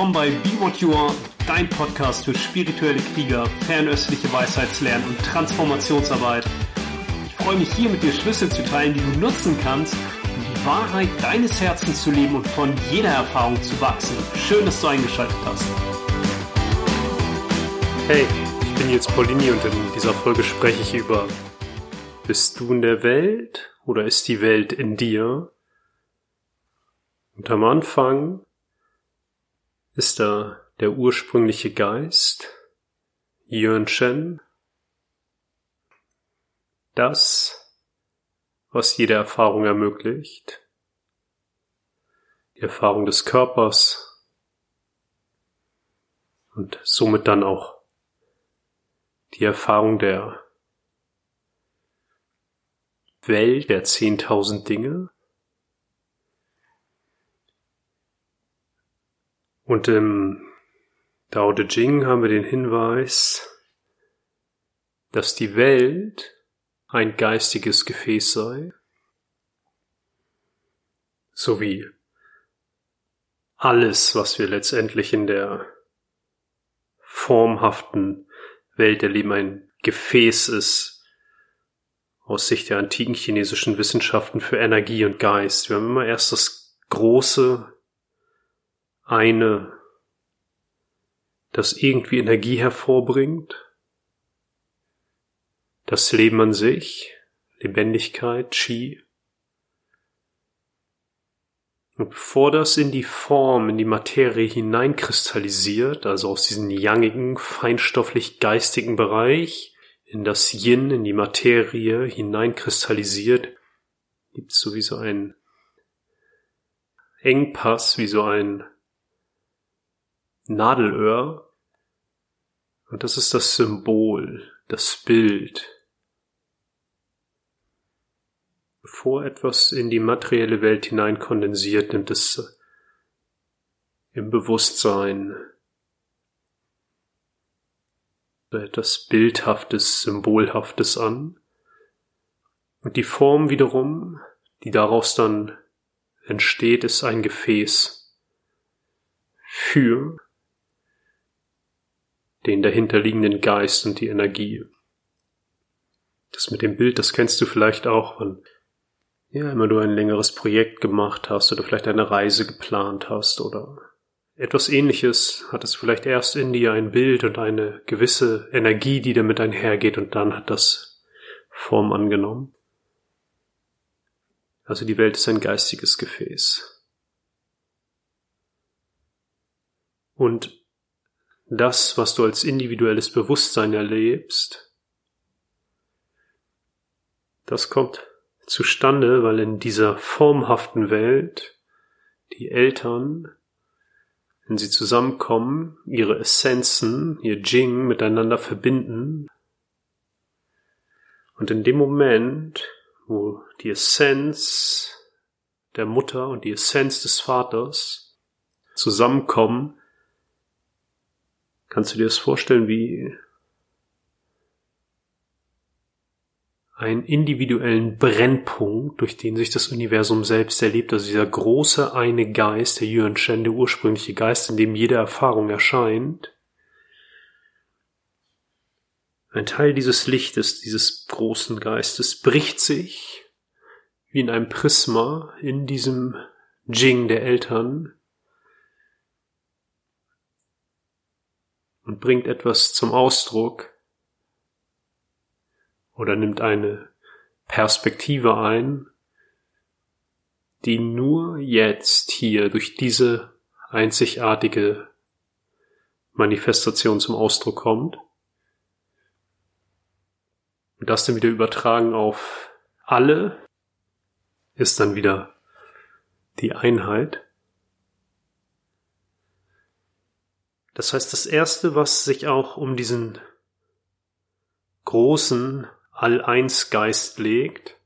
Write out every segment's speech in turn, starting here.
willkommen bei Be What You Are, dein Podcast für spirituelle Krieger, fernöstliche Weisheitslernen und Transformationsarbeit. Ich freue mich hier mit dir Schlüssel zu teilen, die du nutzen kannst, um die Wahrheit deines Herzens zu leben und von jeder Erfahrung zu wachsen. Schön, dass du eingeschaltet hast. Hey, ich bin jetzt Paulini und in dieser Folge spreche ich über Bist du in der Welt oder ist die Welt in dir? Und am Anfang ist da der ursprüngliche Geist, Yuan Shen, das, was jede Erfahrung ermöglicht, die Erfahrung des Körpers. Und somit dann auch die Erfahrung der Welt der zehntausend Dinge, Und im Dao De Jing haben wir den Hinweis, dass die Welt ein geistiges Gefäß sei, sowie alles, was wir letztendlich in der formhaften Welt erleben, ein Gefäß ist, aus Sicht der antiken chinesischen Wissenschaften für Energie und Geist. Wir haben immer erst das große eine, das irgendwie Energie hervorbringt, das Leben an sich, Lebendigkeit, Qi. Und bevor das in die Form, in die Materie hineinkristallisiert, also aus diesem yangigen, feinstofflich-geistigen Bereich in das Yin, in die Materie hineinkristallisiert, gibt es sowieso einen Engpass, wie so ein Nadelöhr. Und das ist das Symbol, das Bild. Bevor etwas in die materielle Welt hinein kondensiert, nimmt es im Bewusstsein etwas Bildhaftes, Symbolhaftes an. Und die Form wiederum, die daraus dann entsteht, ist ein Gefäß für den dahinterliegenden Geist und die Energie. Das mit dem Bild, das kennst du vielleicht auch, wenn ja, immer du ein längeres Projekt gemacht hast oder vielleicht eine Reise geplant hast oder etwas ähnliches, hat es vielleicht erst in dir ein Bild und eine gewisse Energie, die damit einhergeht und dann hat das Form angenommen. Also die Welt ist ein geistiges Gefäß. Und das, was du als individuelles Bewusstsein erlebst, das kommt zustande, weil in dieser formhaften Welt die Eltern, wenn sie zusammenkommen, ihre Essenzen, ihr Jing miteinander verbinden. Und in dem Moment, wo die Essenz der Mutter und die Essenz des Vaters zusammenkommen, Kannst du dir das vorstellen wie einen individuellen Brennpunkt, durch den sich das Universum selbst erlebt, also dieser große eine Geist, der Yuan Shen, der ursprüngliche Geist, in dem jede Erfahrung erscheint. Ein Teil dieses Lichtes, dieses großen Geistes bricht sich wie in einem Prisma in diesem Jing der Eltern und bringt etwas zum Ausdruck oder nimmt eine Perspektive ein, die nur jetzt hier durch diese einzigartige Manifestation zum Ausdruck kommt. Und das dann wieder übertragen auf alle ist dann wieder die Einheit. Das heißt, das Erste, was sich auch um diesen großen All-Eins-Geist legt,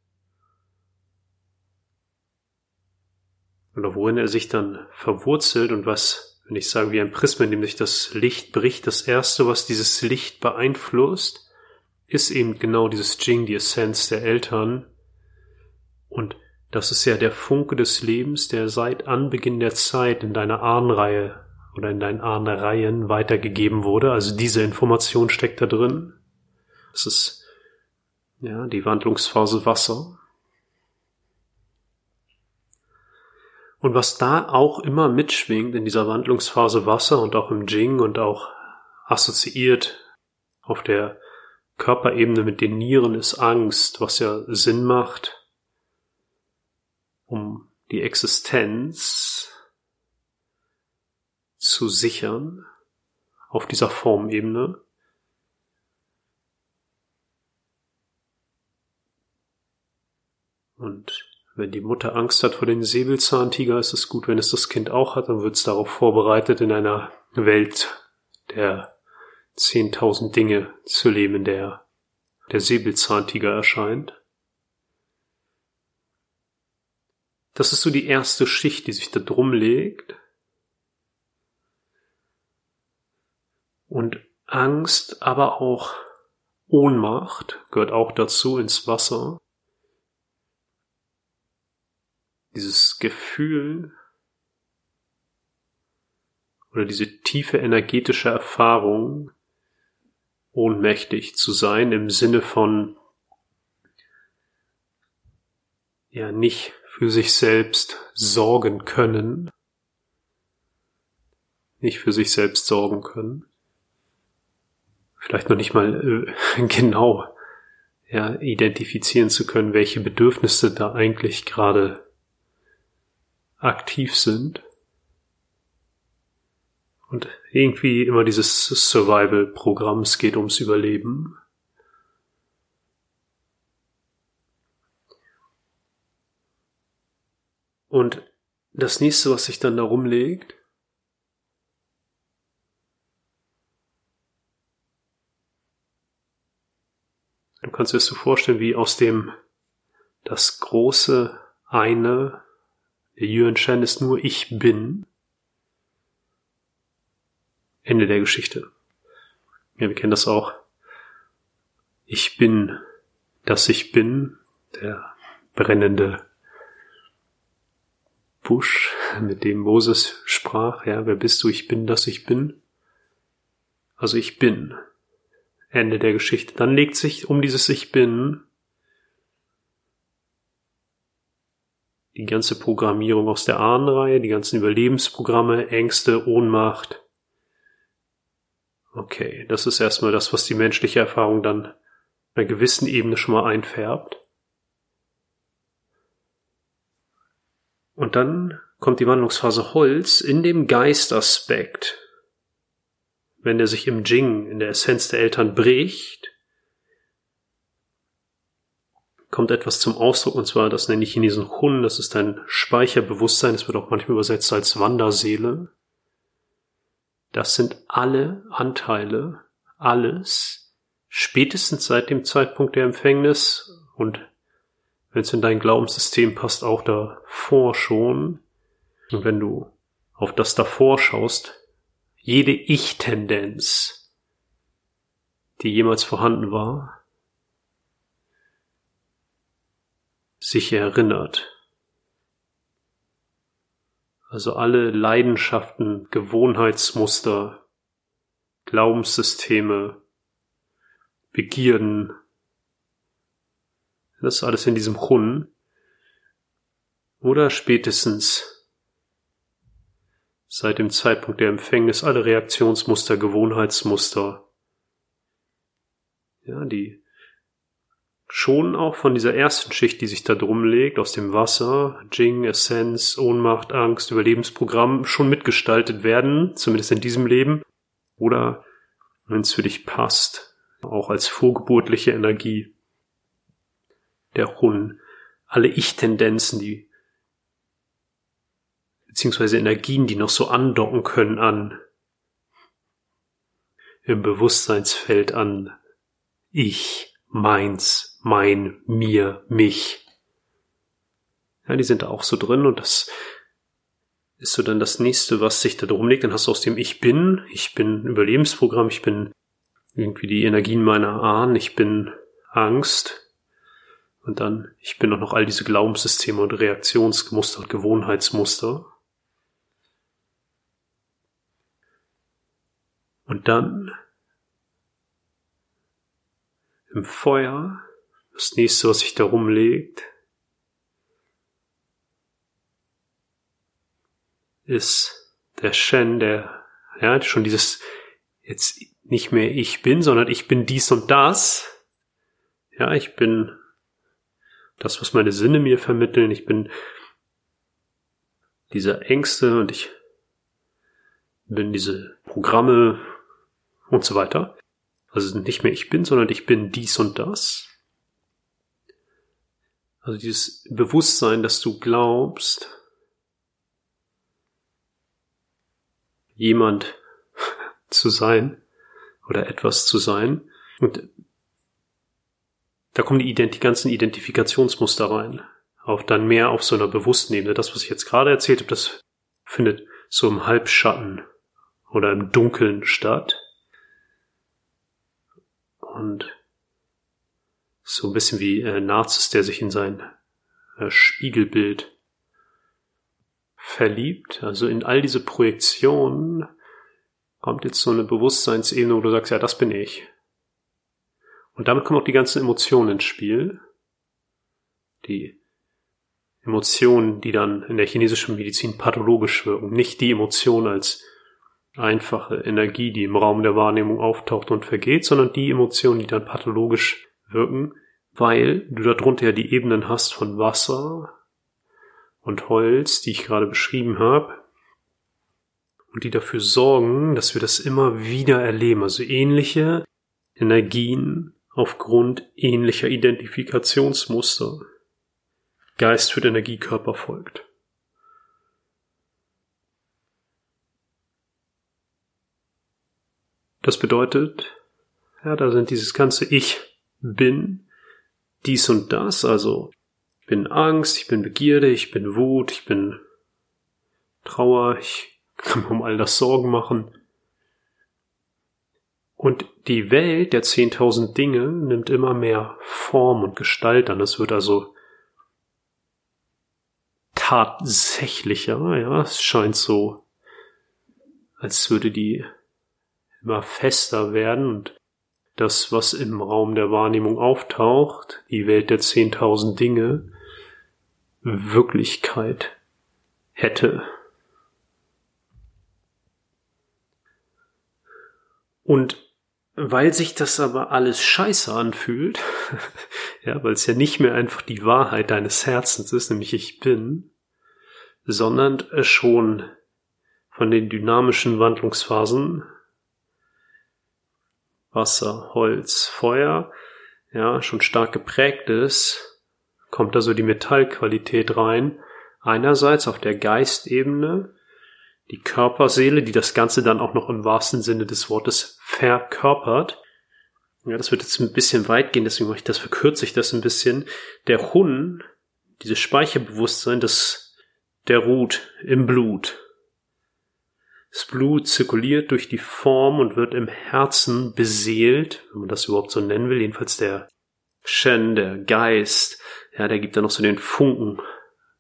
oder worin er sich dann verwurzelt und was, wenn ich sage, wie ein Prisma, in dem sich das Licht bricht, das Erste, was dieses Licht beeinflusst, ist eben genau dieses Jing, die Essenz der Eltern. Und das ist ja der Funke des Lebens, der seit Anbeginn der Zeit in deiner Ahnenreihe oder in deinen Ahnereien weitergegeben wurde. Also diese Information steckt da drin. Das ist ja die Wandlungsphase Wasser. Und was da auch immer mitschwingt in dieser Wandlungsphase Wasser und auch im Jing und auch assoziiert auf der Körperebene mit den Nieren ist Angst, was ja Sinn macht, um die Existenz zu sichern auf dieser Formebene. Und wenn die Mutter Angst hat vor den Säbelzahntiger, ist es gut, wenn es das Kind auch hat, dann wird es darauf vorbereitet, in einer Welt der 10.000 Dinge zu leben, in der der Säbelzahntiger erscheint. Das ist so die erste Schicht, die sich da drum legt. Und Angst, aber auch Ohnmacht gehört auch dazu ins Wasser. Dieses Gefühl oder diese tiefe energetische Erfahrung, ohnmächtig zu sein im Sinne von ja nicht für sich selbst sorgen können, nicht für sich selbst sorgen können, vielleicht noch nicht mal äh, genau ja, identifizieren zu können, welche Bedürfnisse da eigentlich gerade aktiv sind. Und irgendwie immer dieses Survival-Programm, es geht ums Überleben. Und das nächste, was sich dann da rumlegt, kannst dir das so vorstellen, wie aus dem das große eine, der Yuan Shen ist nur ich bin, Ende der Geschichte. Ja, wir kennen das auch. Ich bin, dass ich bin, der brennende Busch, mit dem Moses sprach, ja, wer bist du? Ich bin, dass ich bin. Also ich bin. Ende der Geschichte. Dann legt sich um dieses Ich bin die ganze Programmierung aus der Ahnenreihe, die ganzen Überlebensprogramme, Ängste, Ohnmacht, Okay, das ist erstmal das, was die menschliche Erfahrung dann auf einer gewissen Ebene schon mal einfärbt. Und dann kommt die Wandlungsphase Holz in dem Geistaspekt. Wenn er sich im Jing, in der Essenz der Eltern bricht, kommt etwas zum Ausdruck, und zwar, das nenne ich in diesen Hun, das ist ein Speicherbewusstsein, das wird auch manchmal übersetzt als Wanderseele. Das sind alle Anteile, alles, spätestens seit dem Zeitpunkt der Empfängnis und wenn es in dein Glaubenssystem passt, auch davor schon. Und wenn du auf das davor schaust, jede Ich-Tendenz, die jemals vorhanden war, sich erinnert also alle Leidenschaften, Gewohnheitsmuster, Glaubenssysteme, Begierden, das ist alles in diesem Chun. Oder spätestens seit dem Zeitpunkt der Empfängnis alle Reaktionsmuster, Gewohnheitsmuster, ja, die schon auch von dieser ersten Schicht, die sich da drum legt, aus dem Wasser, Jing, Essenz, Ohnmacht, Angst, Überlebensprogramm, schon mitgestaltet werden, zumindest in diesem Leben. Oder, wenn es für dich passt, auch als vorgeburtliche Energie. Der Hun, alle Ich-Tendenzen, die beziehungsweise Energien, die noch so andocken können an im Bewusstseinsfeld an Ich, meins, mein, mir, mich. Ja, die sind da auch so drin und das ist so dann das nächste, was sich da drum legt. Dann hast du aus dem Ich bin, ich bin Überlebensprogramm, ich bin irgendwie die Energien meiner Ahnen, ich bin Angst und dann ich bin auch noch all diese Glaubenssysteme und Reaktionsmuster und Gewohnheitsmuster. Und dann im Feuer, das nächste, was sich da rumlegt, ist der Shen, der, ja, schon dieses, jetzt nicht mehr ich bin, sondern ich bin dies und das. Ja, ich bin das, was meine Sinne mir vermitteln. Ich bin diese Ängste und ich bin diese Programme und so weiter. Also nicht mehr ich bin, sondern ich bin dies und das. Also dieses Bewusstsein, dass du glaubst, jemand zu sein oder etwas zu sein. Und da kommen die, Ident die ganzen Identifikationsmuster rein. Auch dann mehr auf so einer bewussten Ebene. Das, was ich jetzt gerade erzählt habe, das findet so im Halbschatten oder im Dunkeln statt. Und so ein bisschen wie äh, Narzis, der sich in sein äh, Spiegelbild verliebt. Also in all diese Projektionen kommt jetzt so eine Bewusstseinsebene, wo du sagst, ja, das bin ich. Und damit kommen auch die ganzen Emotionen ins Spiel. Die Emotionen, die dann in der chinesischen Medizin pathologisch wirken. Nicht die Emotion als einfache Energie, die im Raum der Wahrnehmung auftaucht und vergeht, sondern die Emotionen, die dann pathologisch wirken, weil du darunter ja die Ebenen hast von Wasser und Holz, die ich gerade beschrieben habe, und die dafür sorgen, dass wir das immer wieder erleben, also ähnliche Energien aufgrund ähnlicher Identifikationsmuster. Geist führt Energie, Körper folgt. Das bedeutet, ja, da sind dieses ganze Ich bin, dies und das, also ich bin Angst, ich bin Begierde, ich bin Wut, ich bin Trauer, ich kann mir um all das Sorgen machen. Und die Welt der 10.000 Dinge nimmt immer mehr Form und Gestalt an. Es wird also tatsächlicher, ja, es scheint so, als würde die immer fester werden und das, was im Raum der Wahrnehmung auftaucht, die Welt der zehntausend Dinge, Wirklichkeit hätte. Und weil sich das aber alles scheiße anfühlt, ja, weil es ja nicht mehr einfach die Wahrheit deines Herzens ist, nämlich ich bin, sondern schon von den dynamischen Wandlungsphasen Wasser, Holz, Feuer, ja, schon stark geprägt ist, kommt da so die Metallqualität rein. Einerseits auf der Geistebene, die Körperseele, die das Ganze dann auch noch im wahrsten Sinne des Wortes verkörpert. Ja, das wird jetzt ein bisschen weit gehen, deswegen mache ich das, verkürze ich das ein bisschen. Der Hun, dieses Speicherbewusstsein, das, der ruht im Blut. Das Blut zirkuliert durch die Form und wird im Herzen beseelt, wenn man das überhaupt so nennen will. Jedenfalls der Shen, der Geist, ja, der gibt da noch so den Funken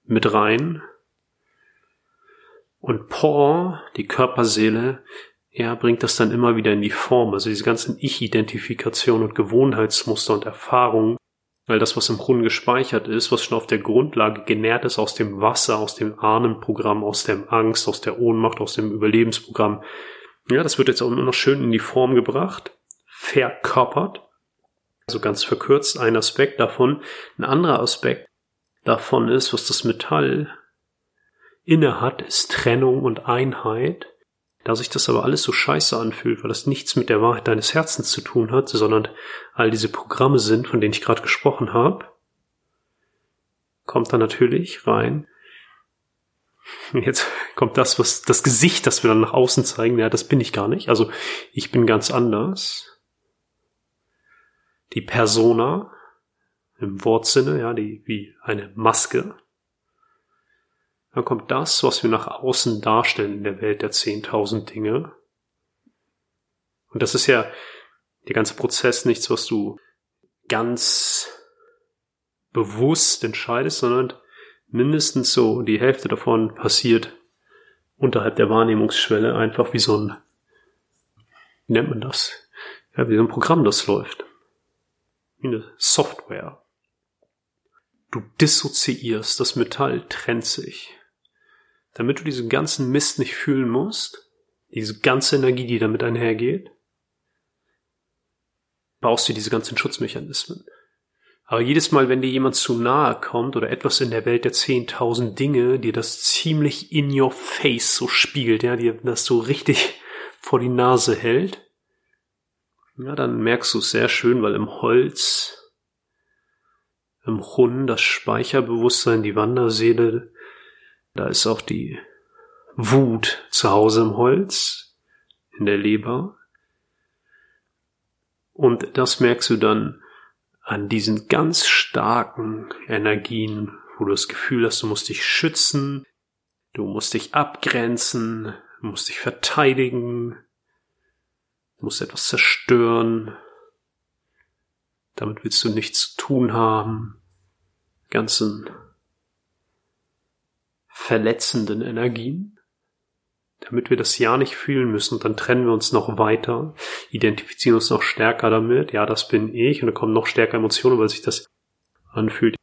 mit rein. Und Paul, die Körperseele, er bringt das dann immer wieder in die Form. Also diese ganzen Ich-Identifikation und Gewohnheitsmuster und Erfahrungen weil das, was im Grunde gespeichert ist, was schon auf der Grundlage genährt ist aus dem Wasser, aus dem Ahnenprogramm, aus der Angst, aus der Ohnmacht, aus dem Überlebensprogramm, ja, das wird jetzt auch immer noch schön in die Form gebracht, verkörpert. Also ganz verkürzt ein Aspekt davon. Ein anderer Aspekt davon ist, was das Metall innehat, ist Trennung und Einheit. Da sich das aber alles so scheiße anfühlt, weil das nichts mit der Wahrheit deines Herzens zu tun hat, sondern all diese Programme sind, von denen ich gerade gesprochen habe, kommt da natürlich rein. Jetzt kommt das, was das Gesicht, das wir dann nach außen zeigen, ja, das bin ich gar nicht. Also ich bin ganz anders. Die Persona im Wortsinne, ja, die wie eine Maske, dann kommt das, was wir nach außen darstellen in der Welt der 10.000 Dinge. Und das ist ja der ganze Prozess nichts, was du ganz bewusst entscheidest, sondern mindestens so die Hälfte davon passiert unterhalb der Wahrnehmungsschwelle, einfach wie so ein wie nennt man das? Ja, wie so ein Programm, das läuft. Wie eine Software. Du dissoziierst, das Metall trennt sich. Damit du diesen ganzen Mist nicht fühlen musst, diese ganze Energie, die damit einhergeht, baust du diese ganzen Schutzmechanismen. Aber jedes Mal, wenn dir jemand zu nahe kommt oder etwas in der Welt der 10.000 Dinge, dir das ziemlich in your face so spiegelt, ja, dir das so richtig vor die Nase hält, ja, dann merkst du es sehr schön, weil im Holz, im Hund, das Speicherbewusstsein, die Wanderseele, da ist auch die Wut zu Hause im Holz, in der Leber. Und das merkst du dann an diesen ganz starken Energien, wo du das Gefühl hast, du musst dich schützen, du musst dich abgrenzen, du musst dich verteidigen, du musst etwas zerstören, damit willst du nichts zu tun haben, ganzen verletzenden Energien damit wir das ja nicht fühlen müssen. Dann trennen wir uns noch weiter, identifizieren uns noch stärker damit. Ja, das bin ich. Und dann kommen noch stärker Emotionen, weil sich das anfühlt.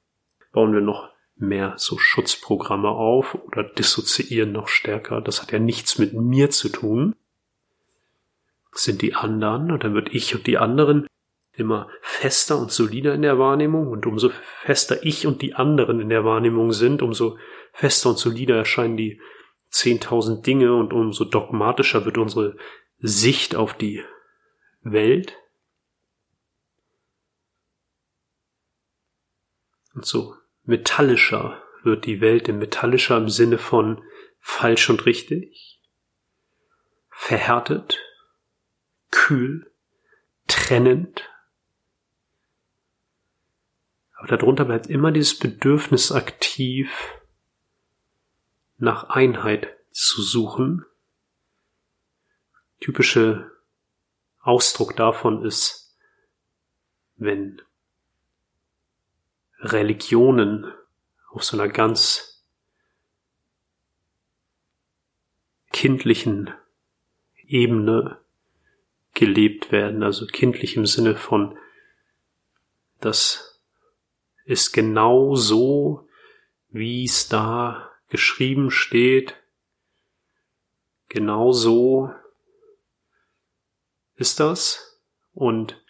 Bauen wir noch mehr so Schutzprogramme auf oder dissoziieren noch stärker. Das hat ja nichts mit mir zu tun. Das sind die anderen. Und dann wird ich und die anderen immer fester und solider in der Wahrnehmung. Und umso fester ich und die anderen in der Wahrnehmung sind, umso fester und solider erscheinen die 10.000 Dinge und umso dogmatischer wird unsere Sicht auf die Welt. Und so metallischer wird die Welt, in metallischer im Sinne von falsch und richtig, verhärtet, kühl, trennend. Aber darunter bleibt immer dieses Bedürfnis aktiv, nach Einheit zu suchen. Typische Ausdruck davon ist, wenn Religionen auf so einer ganz kindlichen Ebene gelebt werden, also kindlich im Sinne von, das ist genau so, wie es da geschrieben steht, genau so ist das. Und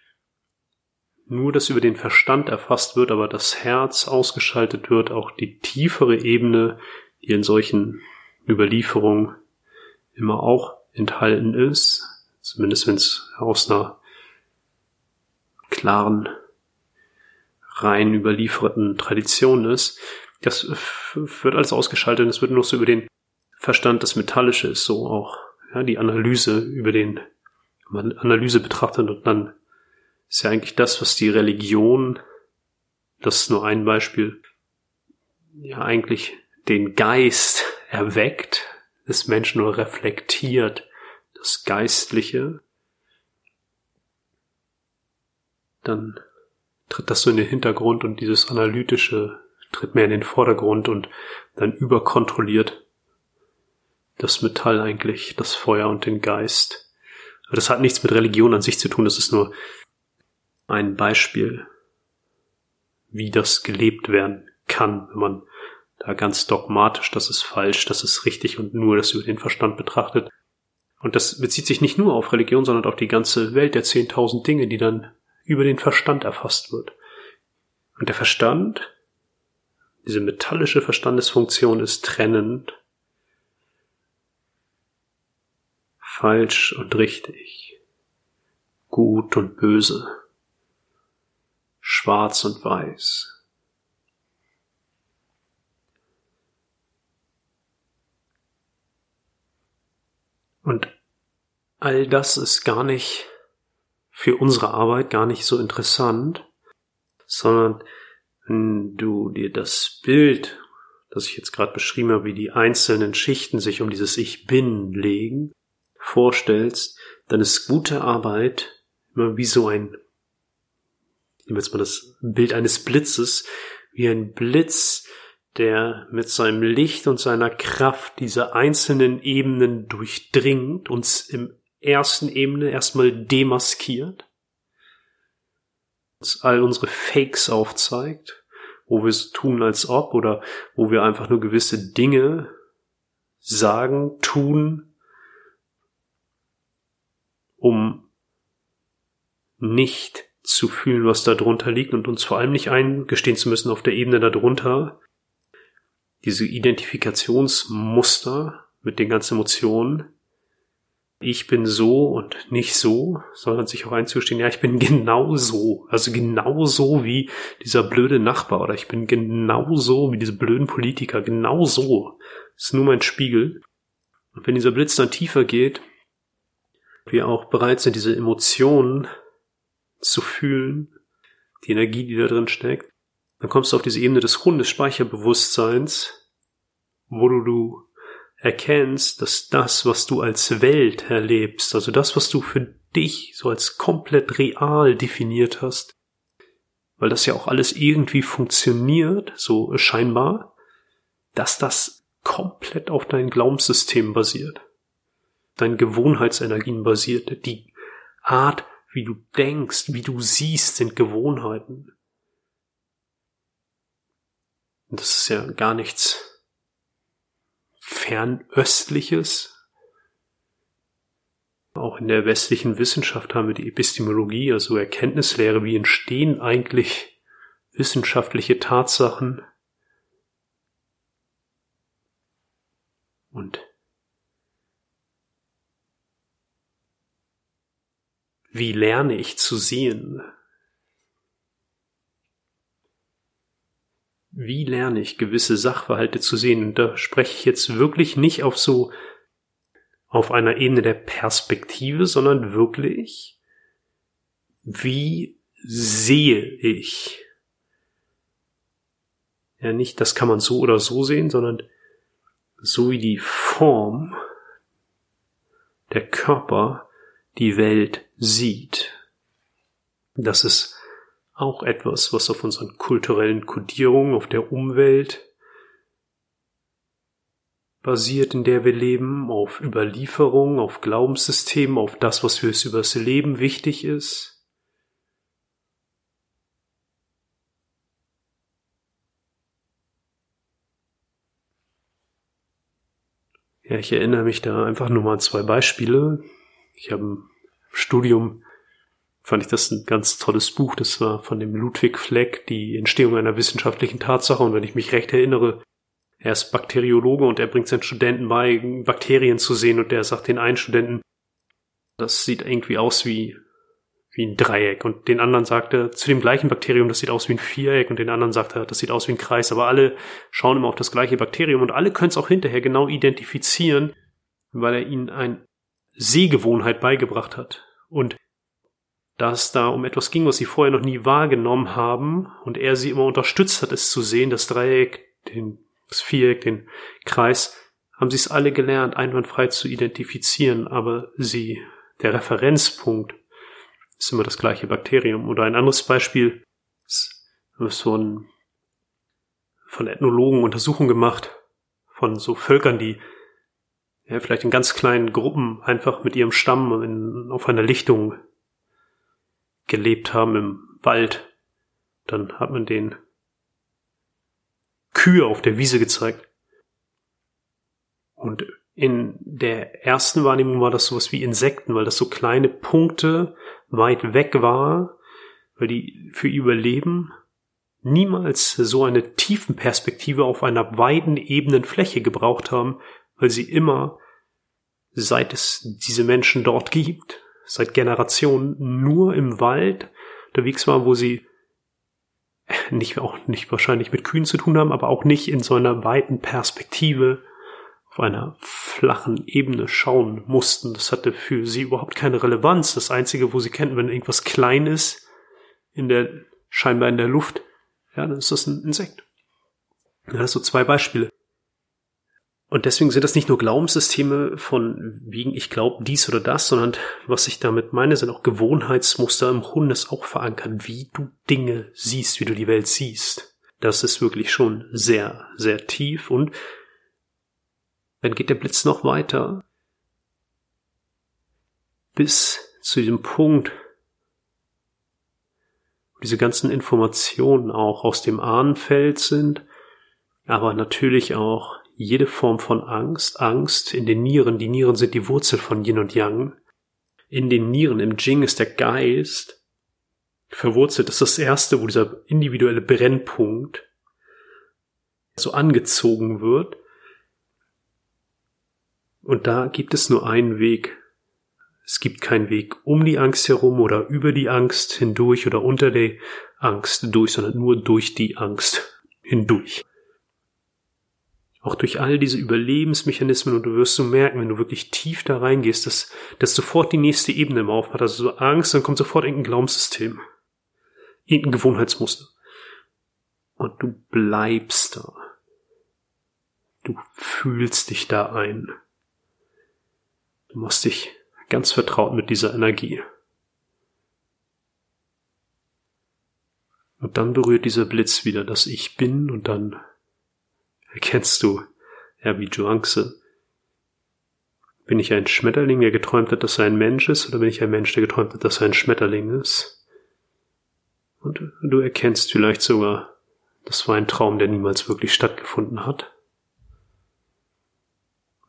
nur das über den Verstand erfasst wird, aber das Herz ausgeschaltet wird, auch die tiefere Ebene, die in solchen Überlieferungen immer auch enthalten ist, zumindest wenn es aus einer klaren, rein überlieferten Tradition ist, das wird alles ausgeschaltet und es wird nur so über den Verstand das Metallische ist so auch, ja, die Analyse über den, man Analyse betrachtet und dann ist ja eigentlich das, was die Religion, das ist nur ein Beispiel, ja eigentlich den Geist erweckt des Menschen oder reflektiert das Geistliche, dann tritt das so in den Hintergrund und dieses analytische tritt mehr in den Vordergrund und dann überkontrolliert das Metall eigentlich, das Feuer und den Geist. Aber das hat nichts mit Religion an sich zu tun, das ist nur ein Beispiel, wie das gelebt werden kann, wenn man da ganz dogmatisch, das ist falsch, das ist richtig und nur das über den Verstand betrachtet. Und das bezieht sich nicht nur auf Religion, sondern auf die ganze Welt der 10.000 Dinge, die dann über den Verstand erfasst wird. Und der Verstand diese metallische Verstandesfunktion ist trennend. Falsch und richtig. Gut und böse. Schwarz und weiß. Und all das ist gar nicht für unsere Arbeit gar nicht so interessant, sondern wenn du dir das Bild, das ich jetzt gerade beschrieben habe, wie die einzelnen Schichten sich um dieses Ich Bin legen, vorstellst, dann ist gute Arbeit immer wie so ein, nehmen wir jetzt mal das Bild eines Blitzes, wie ein Blitz, der mit seinem Licht und seiner Kraft diese einzelnen Ebenen durchdringt, uns im ersten Ebene erstmal demaskiert, all unsere Fakes aufzeigt, wo wir es tun als ob oder wo wir einfach nur gewisse Dinge sagen, tun, um nicht zu fühlen, was da drunter liegt und uns vor allem nicht eingestehen zu müssen auf der Ebene darunter, diese Identifikationsmuster mit den ganzen Emotionen, ich bin so und nicht so, sondern sich auch einzustehen, ja, ich bin genau so, also genau so wie dieser blöde Nachbar oder ich bin genau so wie diese blöden Politiker, genau so. Ist nur mein Spiegel. Und wenn dieser Blitz dann tiefer geht, wir auch bereit sind, diese Emotionen zu fühlen, die Energie, die da drin steckt, dann kommst du auf diese Ebene des Hundespeicherbewusstseins, wo du, du erkennst, dass das, was du als Welt erlebst, also das, was du für dich so als komplett real definiert hast, weil das ja auch alles irgendwie funktioniert, so scheinbar, dass das komplett auf dein Glaubenssystem basiert, dein Gewohnheitsenergien basiert, die Art, wie du denkst, wie du siehst, sind Gewohnheiten. Und das ist ja gar nichts Fernöstliches. Auch in der westlichen Wissenschaft haben wir die Epistemologie, also Erkenntnislehre, wie entstehen eigentlich wissenschaftliche Tatsachen. Und wie lerne ich zu sehen? Wie lerne ich gewisse Sachverhalte zu sehen? Und da spreche ich jetzt wirklich nicht auf so auf einer Ebene der Perspektive, sondern wirklich, wie sehe ich? Ja, nicht, das kann man so oder so sehen, sondern so wie die Form, der Körper die Welt sieht. Das ist auch etwas, was auf unseren kulturellen Kodierungen, auf der Umwelt basiert, in der wir leben, auf Überlieferung, auf Glaubenssystemen, auf das, was für uns übers Leben wichtig ist. Ja, ich erinnere mich da einfach nur mal an zwei Beispiele. Ich habe im Studium fand ich das ein ganz tolles Buch. Das war von dem Ludwig Fleck, die Entstehung einer wissenschaftlichen Tatsache. Und wenn ich mich recht erinnere, er ist Bakteriologe und er bringt seinen Studenten bei, Bakterien zu sehen und der sagt den einen Studenten, das sieht irgendwie aus wie, wie ein Dreieck. Und den anderen sagt er zu dem gleichen Bakterium, das sieht aus wie ein Viereck. Und den anderen sagt er, das sieht aus wie ein Kreis. Aber alle schauen immer auf das gleiche Bakterium und alle können es auch hinterher genau identifizieren, weil er ihnen eine Sehgewohnheit beigebracht hat. Und da es da um etwas ging, was sie vorher noch nie wahrgenommen haben und er sie immer unterstützt hat, es zu sehen, das Dreieck, den, das Viereck, den Kreis, haben sie es alle gelernt, einwandfrei zu identifizieren, aber sie, der Referenzpunkt ist immer das gleiche Bakterium. Oder ein anderes Beispiel ist so ein, von Ethnologen Untersuchungen gemacht, von so Völkern, die ja, vielleicht in ganz kleinen Gruppen einfach mit ihrem Stamm in, auf einer Lichtung gelebt haben im Wald. Dann hat man den Kühe auf der Wiese gezeigt. Und in der ersten Wahrnehmung war das sowas wie Insekten, weil das so kleine Punkte weit weg war, weil die für Überleben niemals so eine Tiefenperspektive auf einer weiten ebenen Fläche gebraucht haben, weil sie immer, seit es diese Menschen dort gibt, seit Generationen nur im Wald unterwegs war, wo sie nicht, auch nicht wahrscheinlich mit Kühen zu tun haben, aber auch nicht in so einer weiten Perspektive auf einer flachen Ebene schauen mussten. Das hatte für sie überhaupt keine Relevanz. Das Einzige, wo sie kennen, wenn irgendwas klein ist, in der, scheinbar in der Luft, ja, dann ist das ein Insekt. Ja, das sind so zwei Beispiele. Und deswegen sind das nicht nur Glaubenssysteme von wegen ich glaube dies oder das, sondern was ich damit meine, sind auch Gewohnheitsmuster im Hundes auch verankert, wie du Dinge siehst, wie du die Welt siehst. Das ist wirklich schon sehr, sehr tief und dann geht der Blitz noch weiter. bis zu diesem Punkt, wo diese ganzen Informationen auch aus dem Ahnenfeld sind, aber natürlich auch jede Form von Angst, Angst in den Nieren, die Nieren sind die Wurzel von Yin und Yang, in den Nieren, im Jing ist der Geist verwurzelt, das ist das erste, wo dieser individuelle Brennpunkt so angezogen wird. Und da gibt es nur einen Weg. Es gibt keinen Weg um die Angst herum oder über die Angst hindurch oder unter der Angst durch, sondern nur durch die Angst hindurch. Auch durch all diese Überlebensmechanismen und du wirst so merken, wenn du wirklich tief da reingehst, dass, dass sofort die nächste Ebene im Aufmacht, also so Angst, dann kommt sofort irgendein Glaubenssystem. Irgendein Gewohnheitsmuster. Und du bleibst da. Du fühlst dich da ein. Du machst dich ganz vertraut mit dieser Energie. Und dann berührt dieser Blitz wieder das Ich bin und dann erkennst du, wie Zhuangzi. Bin ich ein Schmetterling, der geträumt hat, dass er ein Mensch ist, oder bin ich ein Mensch, der geträumt hat, dass er ein Schmetterling ist? Und du erkennst vielleicht sogar, das war ein Traum, der niemals wirklich stattgefunden hat.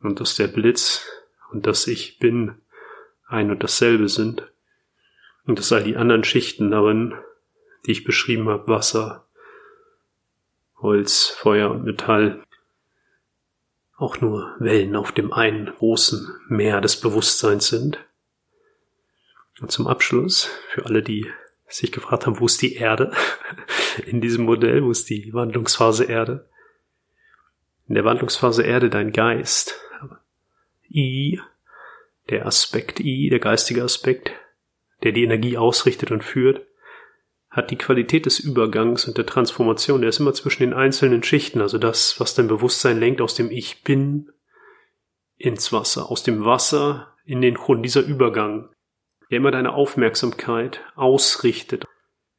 Und dass der Blitz und dass ich bin ein und dasselbe sind. Und dass all die anderen Schichten darin, die ich beschrieben habe, Wasser, Holz, Feuer und Metall, auch nur Wellen auf dem einen großen Meer des Bewusstseins sind. Und zum Abschluss, für alle, die sich gefragt haben, wo ist die Erde in diesem Modell, wo ist die Wandlungsphase Erde? In der Wandlungsphase Erde dein Geist, I, der Aspekt I, der geistige Aspekt, der die Energie ausrichtet und führt, hat die Qualität des Übergangs und der Transformation. Der ist immer zwischen den einzelnen Schichten, also das, was dein Bewusstsein lenkt aus dem Ich bin ins Wasser, aus dem Wasser in den Grund, dieser Übergang, der immer deine Aufmerksamkeit ausrichtet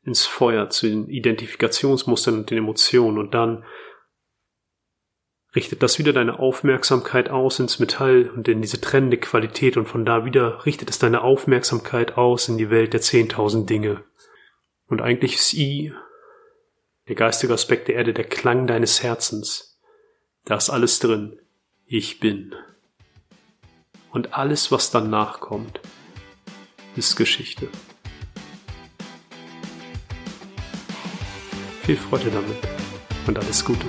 ins Feuer zu den Identifikationsmustern und den Emotionen und dann richtet das wieder deine Aufmerksamkeit aus ins Metall und in diese trennende Qualität und von da wieder richtet es deine Aufmerksamkeit aus in die Welt der zehntausend Dinge. Und eigentlich ist I, der geistige Aspekt der Erde, der Klang deines Herzens. Da ist alles drin. Ich bin. Und alles, was danach kommt, ist Geschichte. Viel Freude damit und alles Gute.